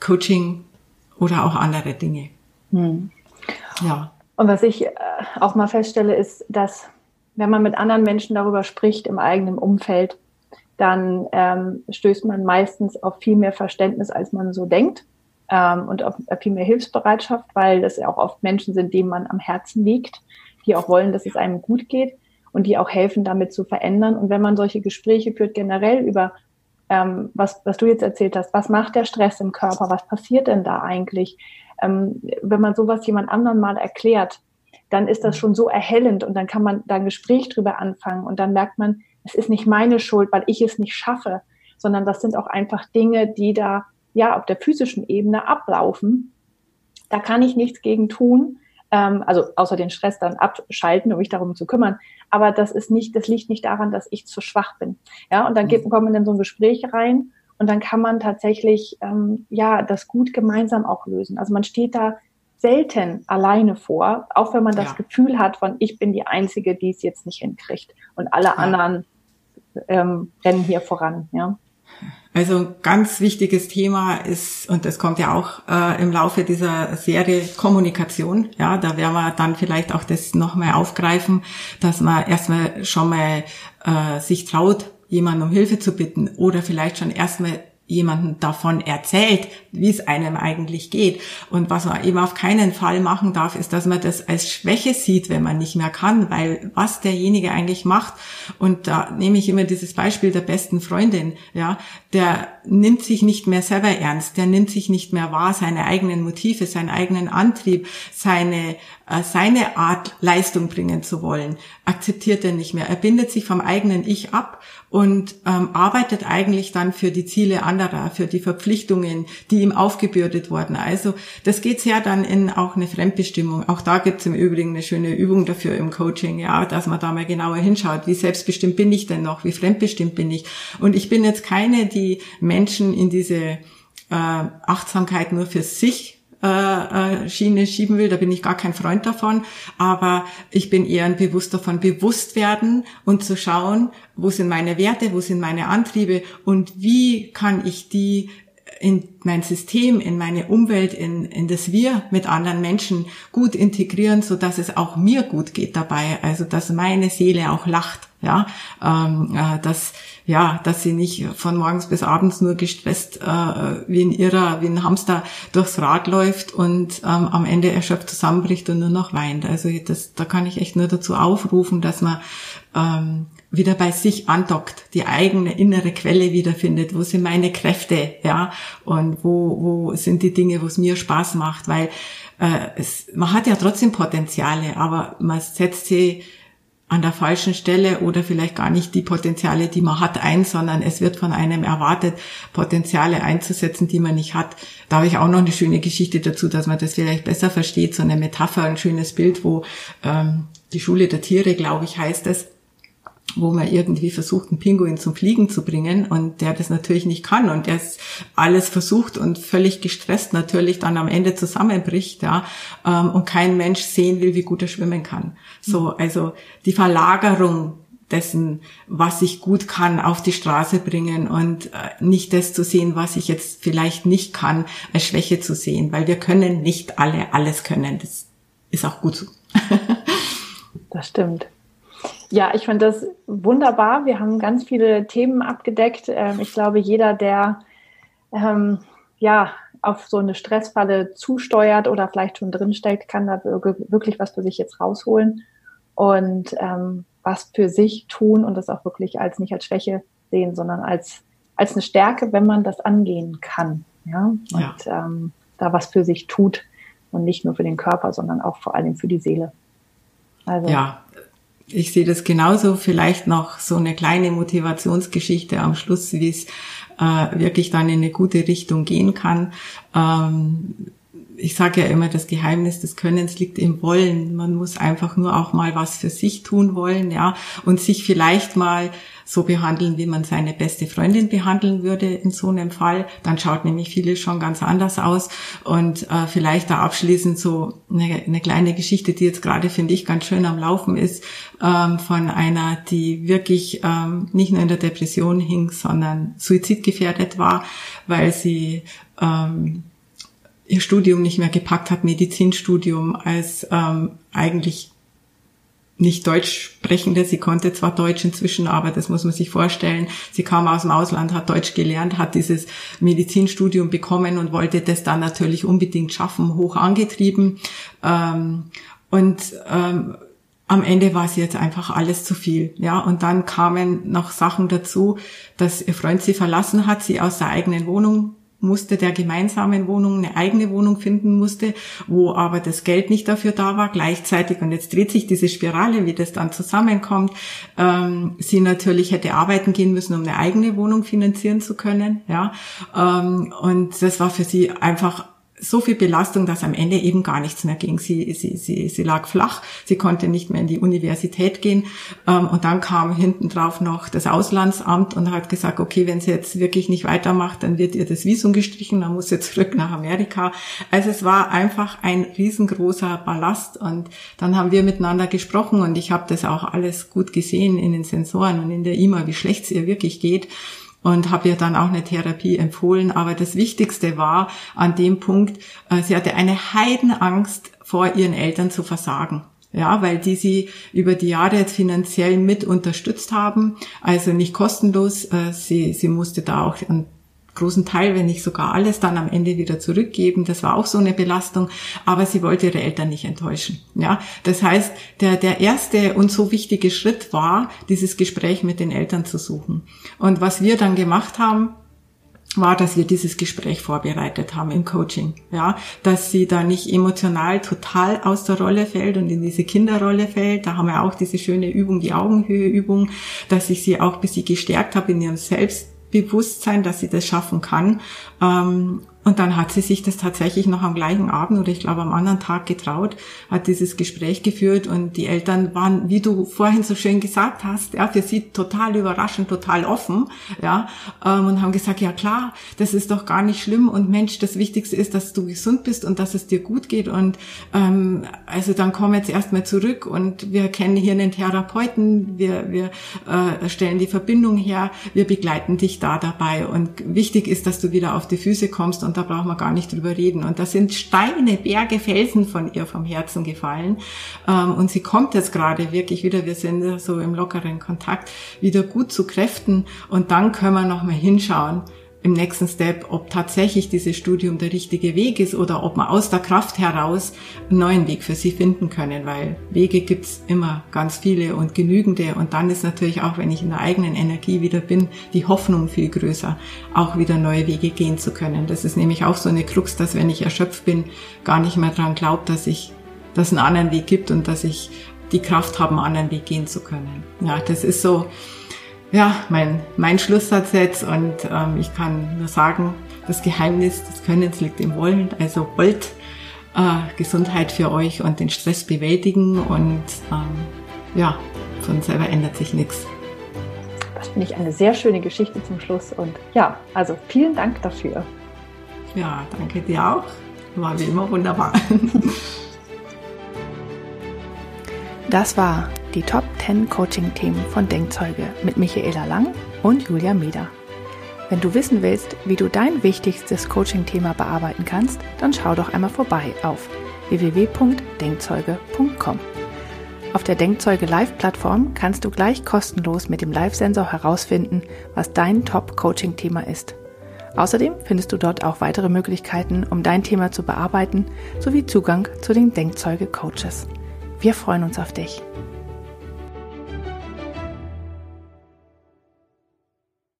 Coaching oder auch andere Dinge. Hm. Ja. Und was ich äh, auch mal feststelle, ist, dass wenn man mit anderen Menschen darüber spricht im eigenen Umfeld, dann ähm, stößt man meistens auf viel mehr Verständnis, als man so denkt ähm, und auf viel mehr Hilfsbereitschaft, weil das ja auch oft Menschen sind, denen man am Herzen liegt, die auch wollen, dass es einem gut geht und die auch helfen, damit zu verändern. Und wenn man solche Gespräche führt, generell über ähm, was, was du jetzt erzählt hast, was macht der Stress im Körper, was passiert denn da eigentlich? Ähm, wenn man sowas jemand anderen mal erklärt, dann ist das schon so erhellend und dann kann man da ein Gespräch drüber anfangen und dann merkt man, es ist nicht meine Schuld, weil ich es nicht schaffe, sondern das sind auch einfach Dinge, die da ja auf der physischen Ebene ablaufen. Da kann ich nichts gegen tun, ähm, also außer den Stress dann abschalten, um mich darum zu kümmern. Aber das ist nicht, das liegt nicht daran, dass ich zu schwach bin. Ja, und dann geht, mhm. kommt man in so ein Gespräch rein und dann kann man tatsächlich ähm, ja das gut gemeinsam auch lösen. Also man steht da selten alleine vor, auch wenn man das ja. Gefühl hat von, ich bin die Einzige, die es jetzt nicht hinkriegt und alle ja. anderen ähm, rennen hier voran. Ja. Also ganz wichtiges Thema ist, und das kommt ja auch äh, im Laufe dieser Serie, Kommunikation. Ja, da werden wir dann vielleicht auch das nochmal aufgreifen, dass man erstmal schon mal äh, sich traut, jemanden um Hilfe zu bitten oder vielleicht schon erstmal jemanden davon erzählt, wie es einem eigentlich geht. Und was man eben auf keinen Fall machen darf, ist, dass man das als Schwäche sieht, wenn man nicht mehr kann, weil was derjenige eigentlich macht, und da nehme ich immer dieses Beispiel der besten Freundin, ja, der nimmt sich nicht mehr selber ernst, der nimmt sich nicht mehr wahr, seine eigenen Motive, seinen eigenen Antrieb, seine, äh, seine Art Leistung bringen zu wollen, akzeptiert er nicht mehr. Er bindet sich vom eigenen Ich ab und ähm, arbeitet eigentlich dann für die Ziele anderer, für die Verpflichtungen, die ihm aufgebürdet wurden. Also das geht sehr dann in auch eine Fremdbestimmung. Auch da gibt es im Übrigen eine schöne Übung dafür im Coaching, ja, dass man da mal genauer hinschaut, wie selbstbestimmt bin ich denn noch, wie fremdbestimmt bin ich. Und ich bin jetzt keine, die Menschen in diese äh, Achtsamkeit nur für sich äh, äh, Schiene schieben will, da bin ich gar kein Freund davon, aber ich bin eher ein Bewusster von bewusst werden und zu schauen, wo sind meine Werte, wo sind meine Antriebe und wie kann ich die in mein System, in meine Umwelt, in, in das Wir mit anderen Menschen gut integrieren, so dass es auch mir gut geht dabei, also dass meine Seele auch lacht, ja, ähm, äh, dass ja, dass sie nicht von morgens bis abends nur gestresst äh, wie ein Irrer, wie ein Hamster durchs Rad läuft und ähm, am Ende erschöpft zusammenbricht und nur noch weint. Also das, da kann ich echt nur dazu aufrufen, dass man ähm, wieder bei sich andockt, die eigene innere Quelle wiederfindet. Wo sind meine Kräfte, ja? Und wo, wo sind die Dinge, wo es mir Spaß macht? Weil äh, es, man hat ja trotzdem Potenziale, aber man setzt sie an der falschen Stelle oder vielleicht gar nicht die Potenziale, die man hat, ein, sondern es wird von einem erwartet, Potenziale einzusetzen, die man nicht hat. Da habe ich auch noch eine schöne Geschichte dazu, dass man das vielleicht besser versteht, so eine Metapher, ein schönes Bild, wo ähm, die Schule der Tiere, glaube ich, heißt es, wo man irgendwie versucht, einen Pinguin zum Fliegen zu bringen und der das natürlich nicht kann und der alles versucht und völlig gestresst natürlich dann am Ende zusammenbricht, ja, ähm, und kein Mensch sehen will, wie gut er schwimmen kann. So, also die Verlagerung dessen, was ich gut kann, auf die Straße bringen und äh, nicht das zu sehen, was ich jetzt vielleicht nicht kann, als Schwäche zu sehen, weil wir können nicht alle alles können. Das ist auch gut so. das stimmt. Ja, ich finde das wunderbar. Wir haben ganz viele Themen abgedeckt. Ähm, ich glaube, jeder, der ähm, ja auf so eine Stressfalle zusteuert oder vielleicht schon drinsteckt, kann da wirklich was für sich jetzt rausholen und ähm, was für sich tun und das auch wirklich als nicht als Schwäche sehen, sondern als als eine Stärke, wenn man das angehen kann. Ja, und ja. Ähm, da was für sich tut und nicht nur für den Körper, sondern auch vor allem für die Seele. Also, ja, ich sehe das genauso. Vielleicht noch so eine kleine Motivationsgeschichte am Schluss, wie es äh, wirklich dann in eine gute Richtung gehen kann. Ähm, ich sage ja immer, das Geheimnis des Könnens liegt im Wollen. Man muss einfach nur auch mal was für sich tun wollen, ja, und sich vielleicht mal so behandeln, wie man seine beste Freundin behandeln würde in so einem Fall. Dann schaut nämlich vieles schon ganz anders aus. Und äh, vielleicht da abschließend so eine, eine kleine Geschichte, die jetzt gerade, finde ich, ganz schön am Laufen ist, ähm, von einer, die wirklich ähm, nicht nur in der Depression hing, sondern suizidgefährdet war, weil sie ähm, ihr Studium nicht mehr gepackt hat, Medizinstudium, als ähm, eigentlich nicht Deutsch sprechende. Sie konnte zwar Deutsch inzwischen, aber das muss man sich vorstellen. Sie kam aus dem Ausland, hat Deutsch gelernt, hat dieses Medizinstudium bekommen und wollte das dann natürlich unbedingt schaffen, hoch angetrieben. Ähm, und ähm, am Ende war sie jetzt einfach alles zu viel. Ja, und dann kamen noch Sachen dazu, dass ihr Freund sie verlassen hat, sie aus der eigenen Wohnung musste, der gemeinsamen Wohnung eine eigene Wohnung finden musste, wo aber das Geld nicht dafür da war, gleichzeitig, und jetzt dreht sich diese Spirale, wie das dann zusammenkommt, ähm, sie natürlich hätte arbeiten gehen müssen, um eine eigene Wohnung finanzieren zu können, ja, ähm, und das war für sie einfach so viel Belastung, dass am Ende eben gar nichts mehr ging. Sie, sie, sie, sie lag flach, sie konnte nicht mehr in die Universität gehen. Ähm, und dann kam hinten drauf noch das Auslandsamt und hat gesagt, okay, wenn sie jetzt wirklich nicht weitermacht, dann wird ihr das Visum gestrichen, dann muss sie zurück nach Amerika. Also es war einfach ein riesengroßer Ballast. Und dann haben wir miteinander gesprochen und ich habe das auch alles gut gesehen in den Sensoren und in der IMA, wie schlecht es ihr wirklich geht und habe ihr dann auch eine Therapie empfohlen. Aber das Wichtigste war an dem Punkt, äh, sie hatte eine Heidenangst vor ihren Eltern zu versagen. Ja, weil die sie über die Jahre jetzt finanziell mit unterstützt haben, also nicht kostenlos. Äh, sie, sie musste da auch einen großen Teil, wenn nicht sogar alles, dann am Ende wieder zurückgeben. Das war auch so eine Belastung. Aber sie wollte ihre Eltern nicht enttäuschen. Ja, das heißt, der, der erste und so wichtige Schritt war, dieses Gespräch mit den Eltern zu suchen. Und was wir dann gemacht haben, war, dass wir dieses Gespräch vorbereitet haben im Coaching, ja, dass sie da nicht emotional total aus der Rolle fällt und in diese Kinderrolle fällt. Da haben wir auch diese schöne Übung, die Augenhöheübung, dass ich sie auch bis sie gestärkt habe in ihrem Selbst Bewusstsein, dass sie das schaffen kann. Ähm, und dann hat sie sich das tatsächlich noch am gleichen Abend oder ich glaube am anderen Tag getraut, hat dieses Gespräch geführt und die Eltern waren, wie du vorhin so schön gesagt hast, ja, für sie total überraschend, total offen, ja, ähm, und haben gesagt, ja klar, das ist doch gar nicht schlimm und Mensch, das Wichtigste ist, dass du gesund bist und dass es dir gut geht und ähm, also dann komm jetzt erstmal zurück und wir kennen hier einen Therapeuten, wir, wir äh, stellen die Verbindung her, wir begleiten dich da dabei und wichtig ist, dass du wieder auf die Füße kommst und da brauchen wir gar nicht drüber reden. Und da sind Steine, Berge, Felsen von ihr vom Herzen gefallen. Ähm, und sie kommt jetzt gerade wirklich wieder, wir sind so im lockeren Kontakt, wieder gut zu Kräften. Und dann können wir nochmal hinschauen, im nächsten Step, ob tatsächlich dieses Studium der richtige Weg ist oder ob man aus der Kraft heraus einen neuen Weg für sie finden können, weil Wege gibt's immer ganz viele und genügende und dann ist natürlich auch, wenn ich in der eigenen Energie wieder bin, die Hoffnung viel größer, auch wieder neue Wege gehen zu können. Das ist nämlich auch so eine Krux, dass wenn ich erschöpft bin, gar nicht mehr dran glaubt, dass ich, dass es einen anderen Weg gibt und dass ich die Kraft habe, einen anderen Weg gehen zu können. Ja, das ist so, ja, mein, mein Schlusssatz jetzt und ähm, ich kann nur sagen, das Geheimnis des Könnens liegt im Wollen. Also wollt äh, Gesundheit für euch und den Stress bewältigen und ähm, ja, von selber ändert sich nichts. Das finde ich eine sehr schöne Geschichte zum Schluss und ja, also vielen Dank dafür. Ja, danke dir auch. War wie immer wunderbar. Das war die Top 10 Coaching-Themen von Denkzeuge mit Michaela Lang und Julia Meder. Wenn du wissen willst, wie du dein wichtigstes Coaching-Thema bearbeiten kannst, dann schau doch einmal vorbei auf www.denkzeuge.com. Auf der Denkzeuge Live-Plattform kannst du gleich kostenlos mit dem Live-Sensor herausfinden, was dein Top-Coaching-Thema ist. Außerdem findest du dort auch weitere Möglichkeiten, um dein Thema zu bearbeiten, sowie Zugang zu den Denkzeuge-Coaches. Wir freuen uns auf dich.